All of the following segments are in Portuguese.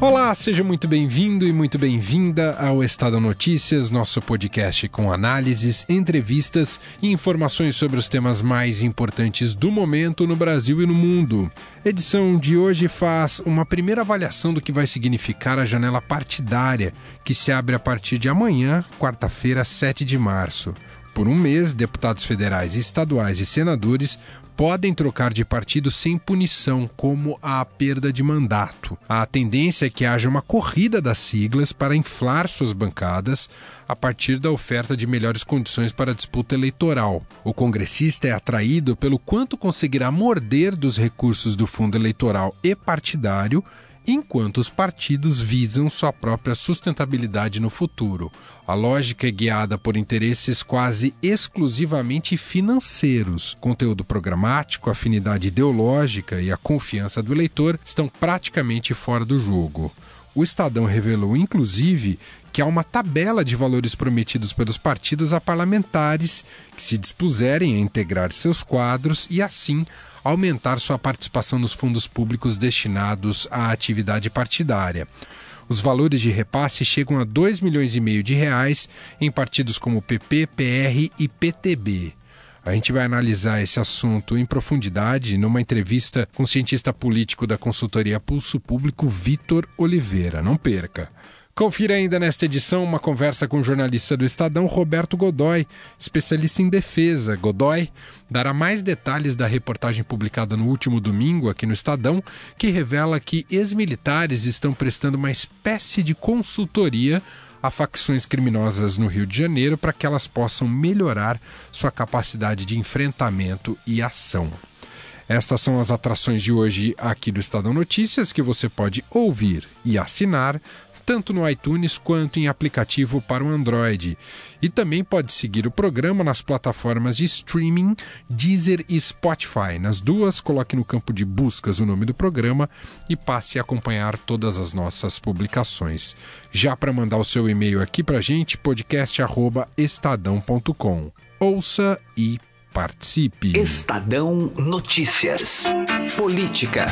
Olá, seja muito bem-vindo e muito bem-vinda ao Estado Notícias, nosso podcast com análises, entrevistas e informações sobre os temas mais importantes do momento no Brasil e no mundo. Edição de hoje faz uma primeira avaliação do que vai significar a janela partidária, que se abre a partir de amanhã, quarta-feira, 7 de março. Por um mês, deputados federais, estaduais e senadores podem trocar de partido sem punição, como a perda de mandato. A tendência é que haja uma corrida das siglas para inflar suas bancadas a partir da oferta de melhores condições para a disputa eleitoral. O congressista é atraído pelo quanto conseguirá morder dos recursos do fundo eleitoral e partidário enquanto os partidos visam sua própria sustentabilidade no futuro. A lógica é guiada por interesses quase exclusivamente financeiros. Conteúdo programático, afinidade ideológica e a confiança do eleitor estão praticamente fora do jogo. O Estadão revelou, inclusive, que há uma tabela de valores prometidos pelos partidos a parlamentares que se dispuserem a integrar seus quadros e, assim, aumentar sua participação nos fundos públicos destinados à atividade partidária. Os valores de repasse chegam a 2 milhões e meio de reais em partidos como PP, PR e PTB. A gente vai analisar esse assunto em profundidade numa entrevista com o cientista político da consultoria Pulso Público, Vitor Oliveira. Não perca. Confira ainda nesta edição uma conversa com o jornalista do Estadão, Roberto Godoy, especialista em defesa. Godoy dará mais detalhes da reportagem publicada no último domingo aqui no Estadão, que revela que ex-militares estão prestando uma espécie de consultoria a facções criminosas no Rio de Janeiro para que elas possam melhorar sua capacidade de enfrentamento e ação. Estas são as atrações de hoje aqui do Estadão Notícias que você pode ouvir e assinar tanto no iTunes quanto em aplicativo para o Android. E também pode seguir o programa nas plataformas de streaming Deezer e Spotify. Nas duas, coloque no campo de buscas o nome do programa e passe a acompanhar todas as nossas publicações. Já para mandar o seu e-mail aqui para gente, podcast@estadão.com. Ouça e participe. Estadão Notícias. Política.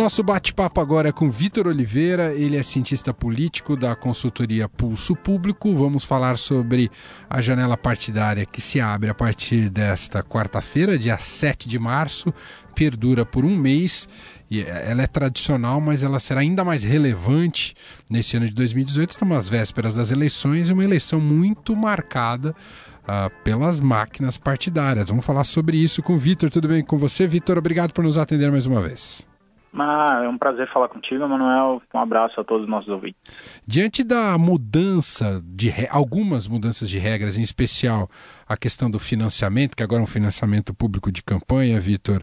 Nosso bate-papo agora é com Vitor Oliveira, ele é cientista político da consultoria Pulso Público. Vamos falar sobre a janela partidária que se abre a partir desta quarta-feira, dia 7 de março, perdura por um mês. E ela é tradicional, mas ela será ainda mais relevante nesse ano de 2018. Estamos às vésperas das eleições e uma eleição muito marcada uh, pelas máquinas partidárias. Vamos falar sobre isso com o Vitor. Tudo bem com você, Vitor? Obrigado por nos atender mais uma vez. Ah, é um prazer falar contigo, Manuel. Um abraço a todos os nossos ouvintes. Diante da mudança de algumas mudanças de regras, em especial a questão do financiamento, que agora é um financiamento público de campanha, Vitor,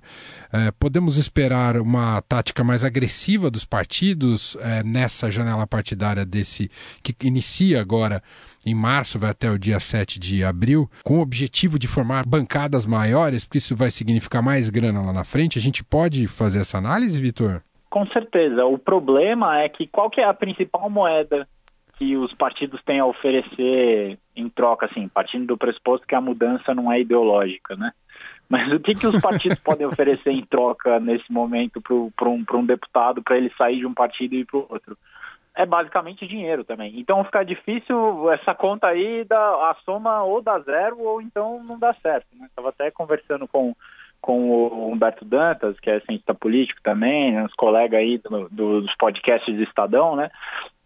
eh, podemos esperar uma tática mais agressiva dos partidos eh, nessa janela partidária desse que inicia agora em março, vai até o dia 7 de abril, com o objetivo de formar bancadas maiores, porque isso vai significar mais grana lá na frente. A gente pode fazer essa análise, Vitor? Com certeza. O problema é que qual que é a principal moeda que os partidos têm a oferecer em troca, assim, partindo do pressuposto que a mudança não é ideológica, né? Mas o que, que os partidos podem oferecer em troca nesse momento para um, um deputado para ele sair de um partido e ir para o outro? É basicamente dinheiro também. Então fica difícil essa conta aí, da, a soma ou dá zero ou então não dá certo. Né? Estava até conversando com, com o Humberto Dantas, que é cientista político também, né? os colegas aí do, do, dos podcasts do Estadão, né?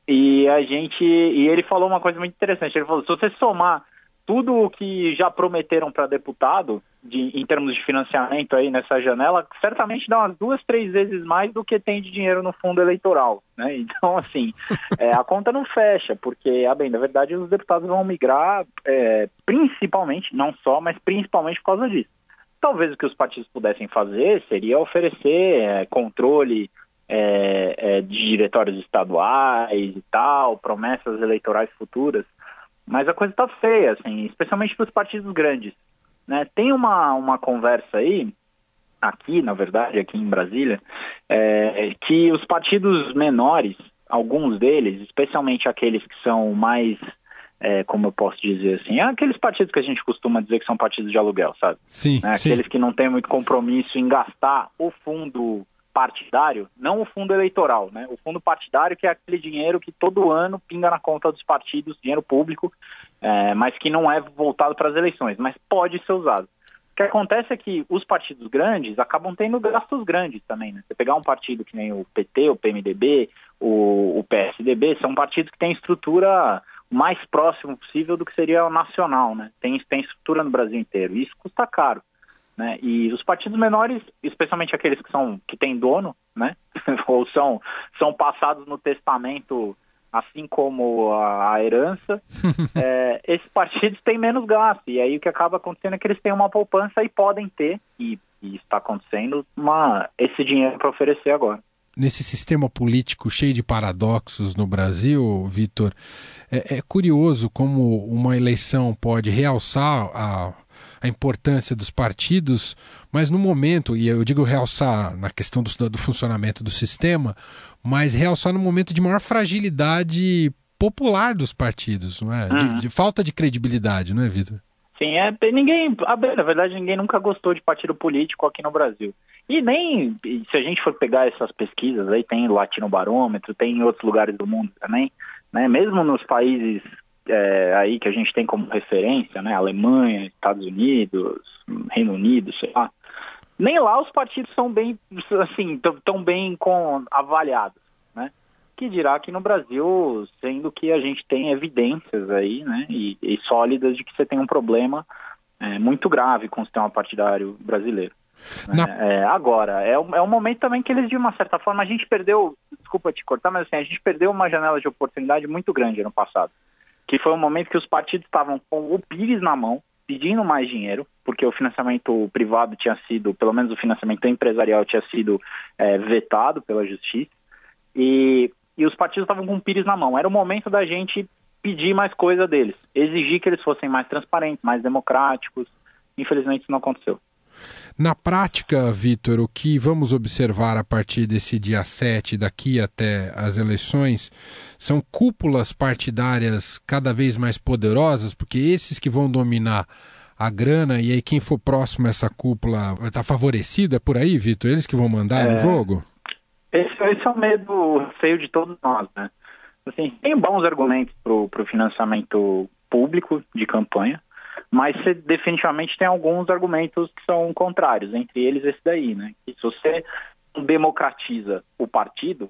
E a gente. E ele falou uma coisa muito interessante. Ele falou: se você somar tudo o que já prometeram para deputado, de, em termos de financiamento aí nessa janela, certamente dá umas duas, três vezes mais do que tem de dinheiro no fundo eleitoral. Né? Então, assim, é, a conta não fecha, porque, a bem, na verdade, os deputados vão migrar é, principalmente, não só, mas principalmente por causa disso. Talvez o que os partidos pudessem fazer seria oferecer é, controle é, é, de diretórios estaduais e tal, promessas eleitorais futuras, mas a coisa está feia, assim, especialmente para os partidos grandes. Né? Tem uma, uma conversa aí, aqui, na verdade, aqui em Brasília, é, que os partidos menores, alguns deles, especialmente aqueles que são mais é, como eu posso dizer assim, é aqueles partidos que a gente costuma dizer que são partidos de aluguel, sabe? Sim, né? Aqueles sim. que não têm muito compromisso em gastar o fundo partidário, não o fundo eleitoral, né? O fundo partidário que é aquele dinheiro que todo ano pinga na conta dos partidos, dinheiro público, é, mas que não é voltado para as eleições, mas pode ser usado. O que acontece é que os partidos grandes acabam tendo gastos grandes também, né? Você pegar um partido que nem o PT, o PMDB, o, o PSDB, são partidos que têm estrutura mais próximo possível do que seria o nacional, né? Tem, tem estrutura no Brasil inteiro. E isso custa caro. Né? E os partidos menores, especialmente aqueles que são que têm dono, né? ou são, são passados no testamento, assim como a, a herança, é, esses partidos têm menos gasto. E aí o que acaba acontecendo é que eles têm uma poupança e podem ter, e, e está acontecendo, uma, esse dinheiro para oferecer agora nesse sistema político cheio de paradoxos no Brasil, Vitor, é, é, curioso como uma eleição pode realçar a, a importância dos partidos, mas no momento, e eu digo realçar na questão do, do funcionamento do sistema, mas realçar no momento de maior fragilidade popular dos partidos, não é? Uhum. De, de, falta de credibilidade, não é, Vitor? Sim, é, ninguém, na verdade, ninguém nunca gostou de partido político aqui no Brasil. E nem, se a gente for pegar essas pesquisas, aí tem Latino Barômetro, tem em outros lugares do mundo também, né? Mesmo nos países é, aí que a gente tem como referência, né? Alemanha, Estados Unidos, Reino Unido, sei lá. Nem lá os partidos são bem, assim, tão bem com, avaliados, né? Que dirá aqui no Brasil, sendo que a gente tem evidências aí, né? E, e sólidas de que você tem um problema é, muito grave com o sistema partidário brasileiro. Na... É, agora, é um, é um momento também que eles, de uma certa forma, a gente perdeu, desculpa te cortar, mas assim, a gente perdeu uma janela de oportunidade muito grande ano passado. Que foi um momento que os partidos estavam com o Pires na mão, pedindo mais dinheiro, porque o financiamento privado tinha sido, pelo menos o financiamento empresarial tinha sido é, vetado pela justiça, e, e os partidos estavam com o Pires na mão. Era o momento da gente pedir mais coisa deles, exigir que eles fossem mais transparentes, mais democráticos. Infelizmente isso não aconteceu. Na prática, Vitor, o que vamos observar a partir desse dia 7, daqui até as eleições, são cúpulas partidárias cada vez mais poderosas, porque esses que vão dominar a grana e aí quem for próximo a essa cúpula vai estar favorecido, é por aí, Vitor? Eles que vão mandar é... no jogo? Esse, esse, é o medo feio de todos nós, né? Assim, tem bons argumentos para o financiamento público de campanha, mas você definitivamente tem alguns argumentos que são contrários, entre eles esse daí, né? Que se você democratiza o partido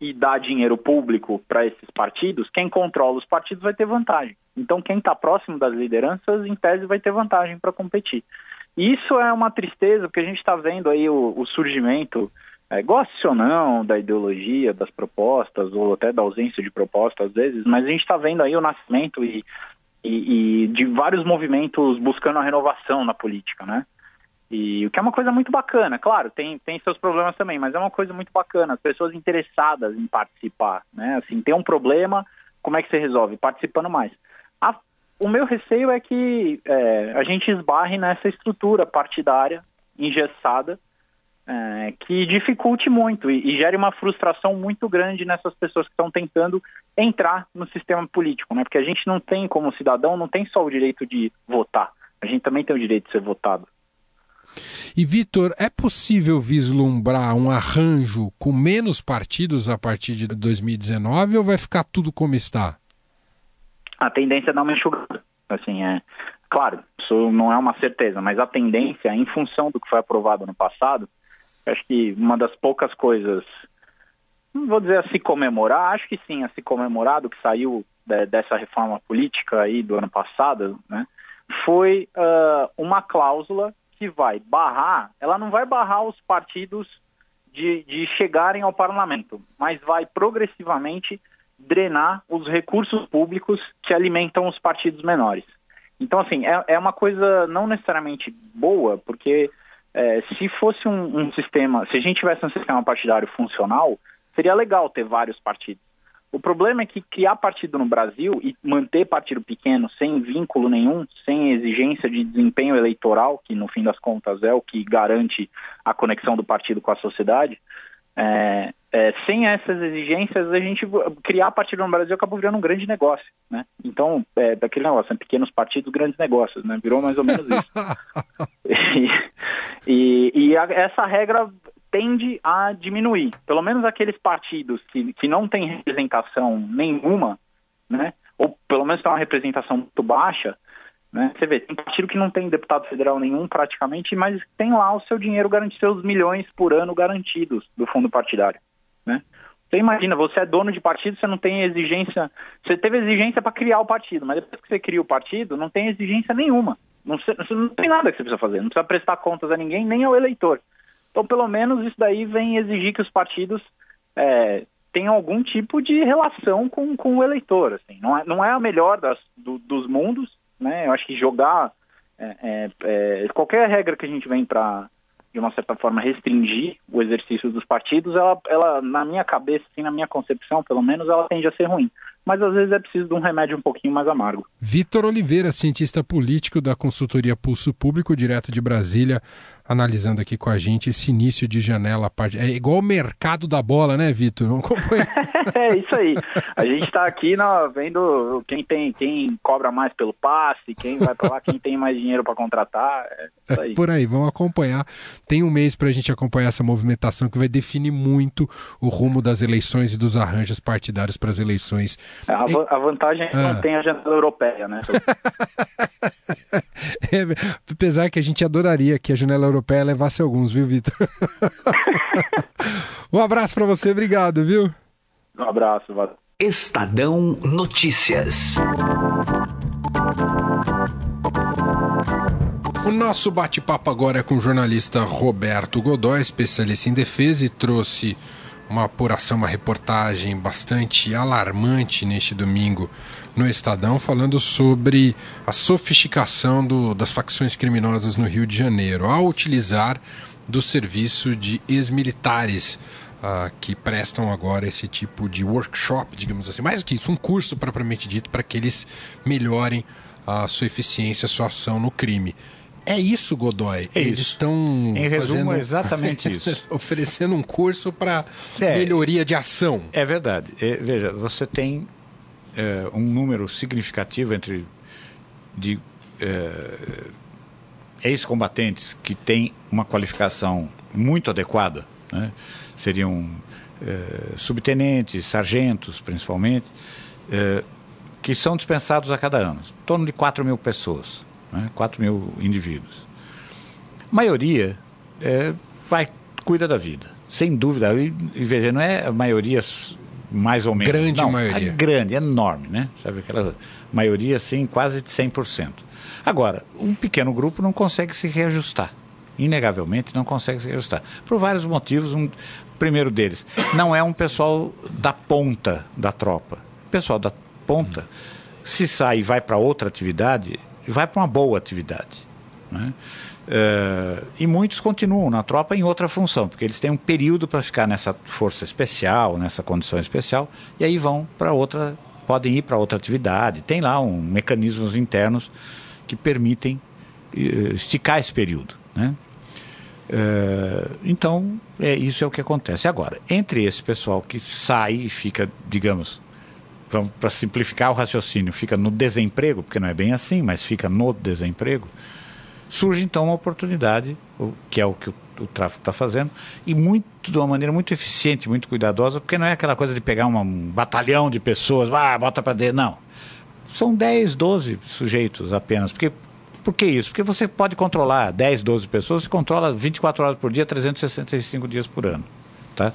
e dá dinheiro público para esses partidos, quem controla os partidos vai ter vantagem. Então, quem está próximo das lideranças, em tese, vai ter vantagem para competir. E isso é uma tristeza, porque a gente está vendo aí o, o surgimento, é, goste ou não, da ideologia, das propostas, ou até da ausência de propostas às vezes, mas a gente está vendo aí o nascimento e e, e, de vários movimentos buscando a renovação na política, né? E o que é uma coisa muito bacana, claro, tem, tem seus problemas também, mas é uma coisa muito bacana, as pessoas interessadas em participar, né? Assim, tem um problema, como é que você resolve? Participando mais. A, o meu receio é que é, a gente esbarre nessa estrutura partidária engessada é, que dificulte muito e, e, gere uma frustração muito grande nessas pessoas que estão tentando entrar no sistema político, né? Porque a gente não tem, como cidadão, não tem só o direito de votar, a gente também tem o direito de ser votado. E Vitor, é possível vislumbrar um arranjo com menos partidos a partir de 2019 ou vai ficar tudo como está? A tendência é dar uma enxugada. Assim, é, claro, isso não é uma certeza, mas a tendência, em função do que foi aprovado no passado, Acho que uma das poucas coisas, não vou dizer a se comemorar, acho que sim, a se comemorar do que saiu de, dessa reforma política aí do ano passado, né, foi uh, uma cláusula que vai barrar, ela não vai barrar os partidos de, de chegarem ao parlamento, mas vai progressivamente drenar os recursos públicos que alimentam os partidos menores. Então, assim, é, é uma coisa não necessariamente boa, porque é, se fosse um, um, sistema, se a gente tivesse um sistema partidário funcional, seria legal ter vários partidos. O problema é que criar partido no Brasil e manter partido pequeno sem vínculo nenhum, sem exigência de desempenho eleitoral, que no fim das contas é o que garante a conexão do partido com a sociedade, é, é, sem essas exigências, a gente criar partido no Brasil acabou virando um grande negócio, né? Então, é, daquele negócio, né? pequenos partidos, grandes negócios, né? Virou mais ou menos isso. e, e, e a, essa regra tende a diminuir. Pelo menos aqueles partidos que, que não têm representação nenhuma, né? Ou pelo menos tem uma representação muito baixa, né? Você vê, tem partido que não tem deputado federal nenhum praticamente, mas tem lá o seu dinheiro garantido, seus milhões por ano garantidos do fundo partidário. Né? Você imagina, você é dono de partido, você não tem exigência. Você teve exigência para criar o partido, mas depois que você cria o partido, não tem exigência nenhuma. Não, não tem nada que você precisa fazer, não precisa prestar contas a ninguém, nem ao eleitor. Então, pelo menos isso daí vem exigir que os partidos é, tenham algum tipo de relação com, com o eleitor. Assim. Não, é, não é a melhor das, do, dos mundos, né? Eu acho que jogar é, é, é qualquer regra que a gente vem para de uma certa forma restringir o exercício dos partidos, ela, ela na minha cabeça, assim, na minha concepção, pelo menos, ela tende a ser ruim mas às vezes é preciso de um remédio um pouquinho mais amargo. Vitor Oliveira, cientista político da consultoria Pulso Público, direto de Brasília, analisando aqui com a gente esse início de janela. É igual o mercado da bola, né, Vitor? é isso aí. A gente está aqui no, vendo quem tem, quem cobra mais pelo passe, quem vai para lá, quem tem mais dinheiro para contratar. É, é por aí, vamos acompanhar. Tem um mês para a gente acompanhar essa movimentação que vai definir muito o rumo das eleições e dos arranjos partidários para as eleições a, a vantagem é que ah. não tem a janela europeia, né? é, apesar que a gente adoraria que a janela europeia levasse alguns, viu, Vitor? um abraço para você, obrigado, viu? Um abraço, valeu. Estadão Notícias. O nosso bate-papo agora é com o jornalista Roberto Godoy, especialista em defesa, e trouxe uma apuração, uma reportagem bastante alarmante neste domingo no Estadão, falando sobre a sofisticação do, das facções criminosas no Rio de Janeiro, ao utilizar do serviço de ex-militares. Uh, que prestam agora esse tipo de workshop, digamos assim, mais do que isso, um curso propriamente dito, para que eles melhorem a sua eficiência, a sua ação no crime. É isso, Godoy. É Eles isso. estão. Em resumo, fazendo... exatamente isso. oferecendo um curso para é, melhoria de ação. É verdade. É, veja, você tem é, um número significativo entre de é, ex-combatentes que têm uma qualificação muito adequada, né? seriam é, subtenentes, sargentos, principalmente, é, que são dispensados a cada ano, em torno de 4 mil pessoas né? 4 mil indivíduos. A maioria é, vai, cuida da vida, sem dúvida. E, e veja, não é a maioria mais ou menos. Grande não, maioria. É grande, enorme, né? Sabe aquela maioria, assim, quase de 100%. Agora, um pequeno grupo não consegue se reajustar. Inegavelmente não consegue se reajustar. Por vários motivos. Um, primeiro deles, não é um pessoal da ponta da tropa. O pessoal da ponta, se sai e vai para outra atividade, vai para uma boa atividade. Né? Uh, e muitos continuam na tropa em outra função, porque eles têm um período para ficar nessa força especial, nessa condição especial, e aí vão para outra, podem ir para outra atividade. Tem lá um mecanismos internos que permitem uh, esticar esse período. Né? Uh, então, é, isso é o que acontece. Agora, entre esse pessoal que sai e fica, digamos, vamos para simplificar o raciocínio, fica no desemprego, porque não é bem assim, mas fica no desemprego, surge então uma oportunidade, que é o que o, o tráfico está fazendo, e muito de uma maneira muito eficiente, muito cuidadosa, porque não é aquela coisa de pegar uma, um batalhão de pessoas, ah, bota para dentro, não. São 10, 12 sujeitos apenas, porque por que isso? Porque você pode controlar 10, 12 pessoas, você controla 24 horas por dia, 365 dias por ano, tá?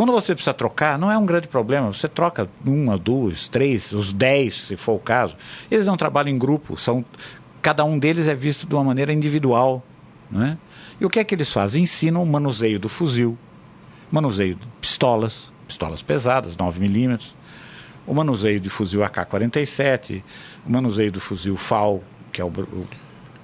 Quando você precisa trocar, não é um grande problema. Você troca uma, duas, três, os dez, se for o caso. Eles não trabalham em grupo, são cada um deles é visto de uma maneira individual. Né? E o que é que eles fazem? Ensinam o manuseio do fuzil, manuseio de pistolas, pistolas pesadas, 9mm, o manuseio de fuzil AK-47, o manuseio do fuzil FAL, que é o, o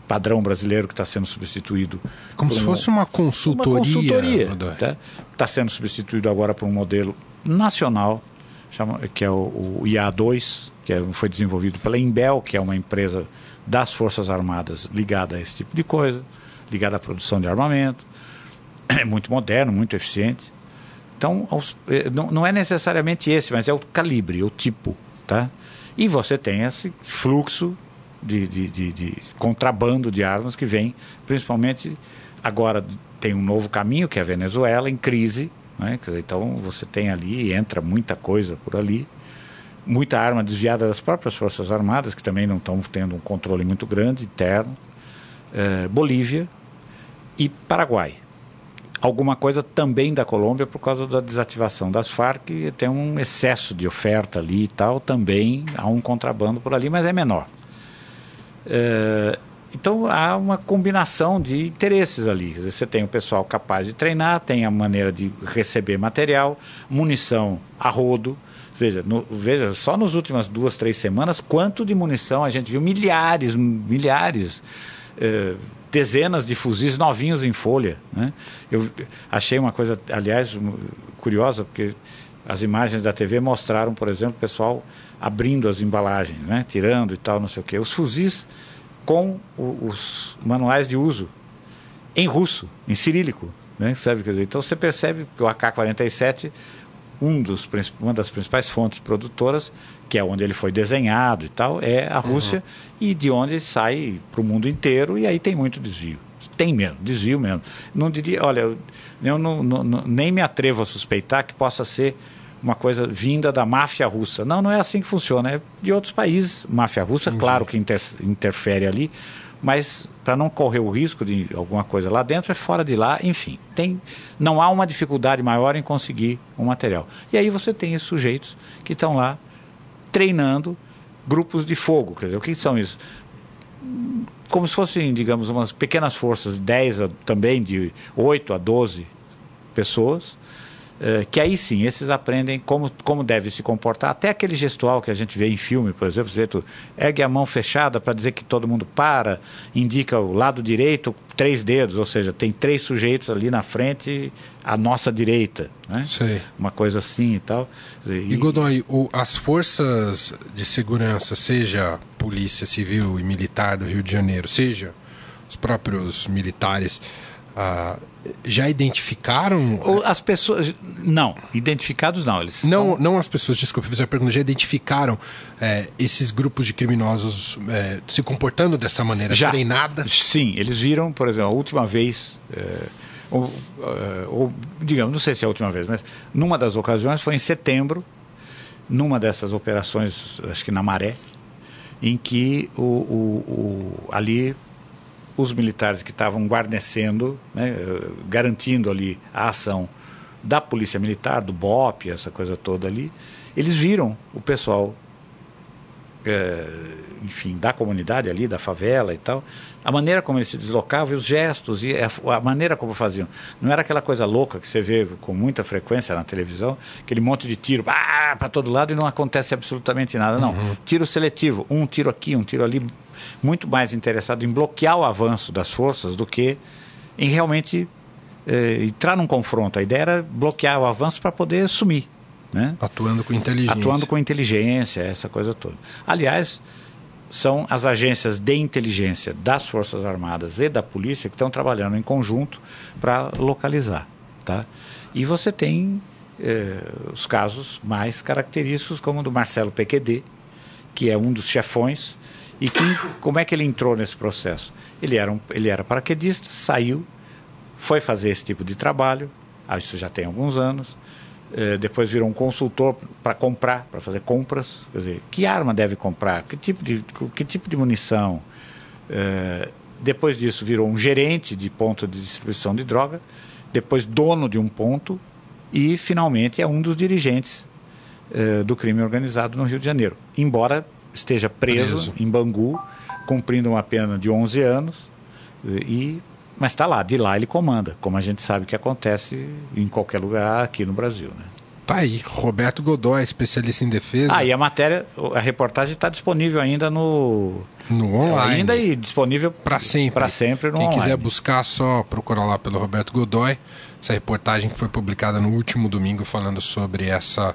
padrão brasileiro que está sendo substituído. Como se um, fosse uma consultoria. Uma consultoria. Está tá sendo substituído agora por um modelo nacional chama, que é o, o IA2, que é, foi desenvolvido pela Imbel, que é uma empresa das Forças Armadas ligada a esse tipo de coisa, ligada à produção de armamento. É muito moderno, muito eficiente. Então, aos, eh, não, não é necessariamente esse, mas é o calibre, o tipo. Tá? E você tem esse fluxo de, de, de, de contrabando de armas que vem, principalmente agora tem um novo caminho, que é a Venezuela, em crise. Né? Então, você tem ali, entra muita coisa por ali muita arma desviada das próprias Forças Armadas, que também não estão tendo um controle muito grande interno, eh, Bolívia e Paraguai. Alguma coisa também da Colômbia por causa da desativação das Farc, tem um excesso de oferta ali e tal, também há um contrabando por ali, mas é menor. Eh, então há uma combinação de interesses ali. Você tem o pessoal capaz de treinar, tem a maneira de receber material, munição a rodo, Veja, no, veja, só nas últimas duas, três semanas, quanto de munição a gente viu? Milhares, milhares, eh, dezenas de fuzis novinhos em folha. Né? Eu achei uma coisa, aliás, curiosa, porque as imagens da TV mostraram, por exemplo, o pessoal abrindo as embalagens, né? tirando e tal, não sei o quê. Os fuzis com o, os manuais de uso em russo, em cirílico. Né? Sabe? Quer dizer, então você percebe que o AK-47 um dos, uma das principais fontes produtoras, que é onde ele foi desenhado e tal, é a Rússia, uhum. e de onde sai para o mundo inteiro, e aí tem muito desvio. Tem mesmo, desvio mesmo. Não diria, olha, eu, eu não, não, nem me atrevo a suspeitar que possa ser uma coisa vinda da máfia russa. Não, não é assim que funciona, é de outros países. Máfia russa, Entendi. claro que inter, interfere ali, mas para não correr o risco de alguma coisa lá dentro, é fora de lá, enfim. Tem, não há uma dificuldade maior em conseguir um material. E aí você tem esses sujeitos que estão lá treinando grupos de fogo. Quer dizer, o que são isso? Como se fossem, digamos, umas pequenas forças, 10 também, de 8 a 12 pessoas, Uh, que aí sim, esses aprendem como, como deve se comportar. Até aquele gestual que a gente vê em filme, por exemplo, você ergue a mão fechada para dizer que todo mundo para, indica o lado direito, três dedos, ou seja, tem três sujeitos ali na frente, à nossa direita. Né? Sei. Uma coisa assim e tal. E, e Godoy, o, as forças de segurança, seja Polícia Civil e Militar do Rio de Janeiro, seja os próprios militares ah, já identificaram? Ou as pessoas. Não, identificados não. Eles não, estão... não as pessoas, desculpe, fiz a pergunta, já identificaram é, esses grupos de criminosos é, se comportando dessa maneira já, treinada? Sim, eles viram, por exemplo, a última vez. É, ou, é, ou, digamos, não sei se é a última vez, mas numa das ocasiões foi em setembro, numa dessas operações, acho que na Maré, em que o, o, o ali os militares que estavam guarnecendo, né, garantindo ali a ação da polícia militar, do BOP, essa coisa toda ali, eles viram o pessoal, é, enfim, da comunidade ali, da favela e tal, a maneira como eles se deslocavam e os gestos e a, maneira como faziam. Não era aquela coisa louca que você vê com muita frequência na televisão, aquele monte de tiro para todo lado e não acontece absolutamente nada. Não, uhum. tiro seletivo, um tiro aqui, um tiro ali, muito mais interessado em bloquear o avanço das forças do que em realmente eh, entrar num confronto. A ideia era bloquear o avanço para poder sumir. Né? Atuando com inteligência. Atuando com inteligência, essa coisa toda. Aliás, são as agências de inteligência das Forças Armadas e da Polícia que estão trabalhando em conjunto para localizar. Tá? E você tem eh, os casos mais característicos, como o do Marcelo PQD, que é um dos chefões e que, como é que ele entrou nesse processo? Ele era, um, ele era paraquedista, saiu, foi fazer esse tipo de trabalho, ah, isso já tem alguns anos, eh, depois virou um consultor para comprar, para fazer compras, quer dizer, que arma deve comprar, que tipo de, que tipo de munição. Eh, depois disso virou um gerente de ponto de distribuição de droga, depois dono de um ponto e finalmente é um dos dirigentes eh, do crime organizado no Rio de Janeiro. Embora esteja preso, preso. em Bangu, cumprindo uma pena de 11 anos, e, mas está lá, de lá ele comanda, como a gente sabe que acontece em qualquer lugar aqui no Brasil. Né? Tá aí, Roberto Godoy, especialista em defesa. Ah, e a matéria, a reportagem está disponível ainda no. No online. Ainda e disponível para sempre. Para sempre no Quem online. quiser buscar, só procurar lá pelo Roberto Godoy. Essa reportagem que foi publicada no último domingo falando sobre essa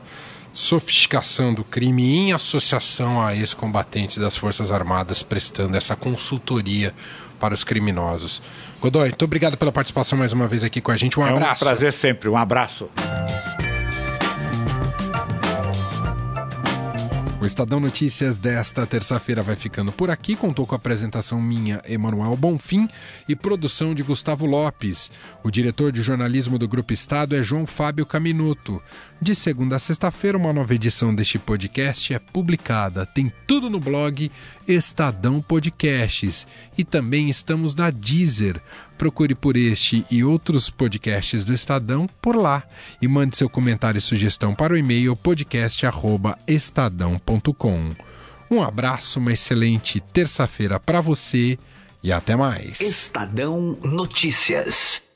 sofisticação do crime em associação a ex-combatentes das Forças Armadas prestando essa consultoria para os criminosos. Godoy, muito obrigado pela participação mais uma vez aqui com a gente. Um é abraço. Um prazer sempre. Um abraço. O Estadão Notícias desta terça-feira vai ficando por aqui. Contou com a apresentação minha, Emanuel Bonfim, e produção de Gustavo Lopes. O diretor de jornalismo do Grupo Estado é João Fábio Caminuto. De segunda a sexta-feira, uma nova edição deste podcast é publicada. Tem tudo no blog Estadão Podcasts. E também estamos na Deezer. Procure por este e outros podcasts do Estadão por lá e mande seu comentário e sugestão para o e-mail podcast@estadão.com. Um abraço, uma excelente terça-feira para você e até mais. Estadão Notícias.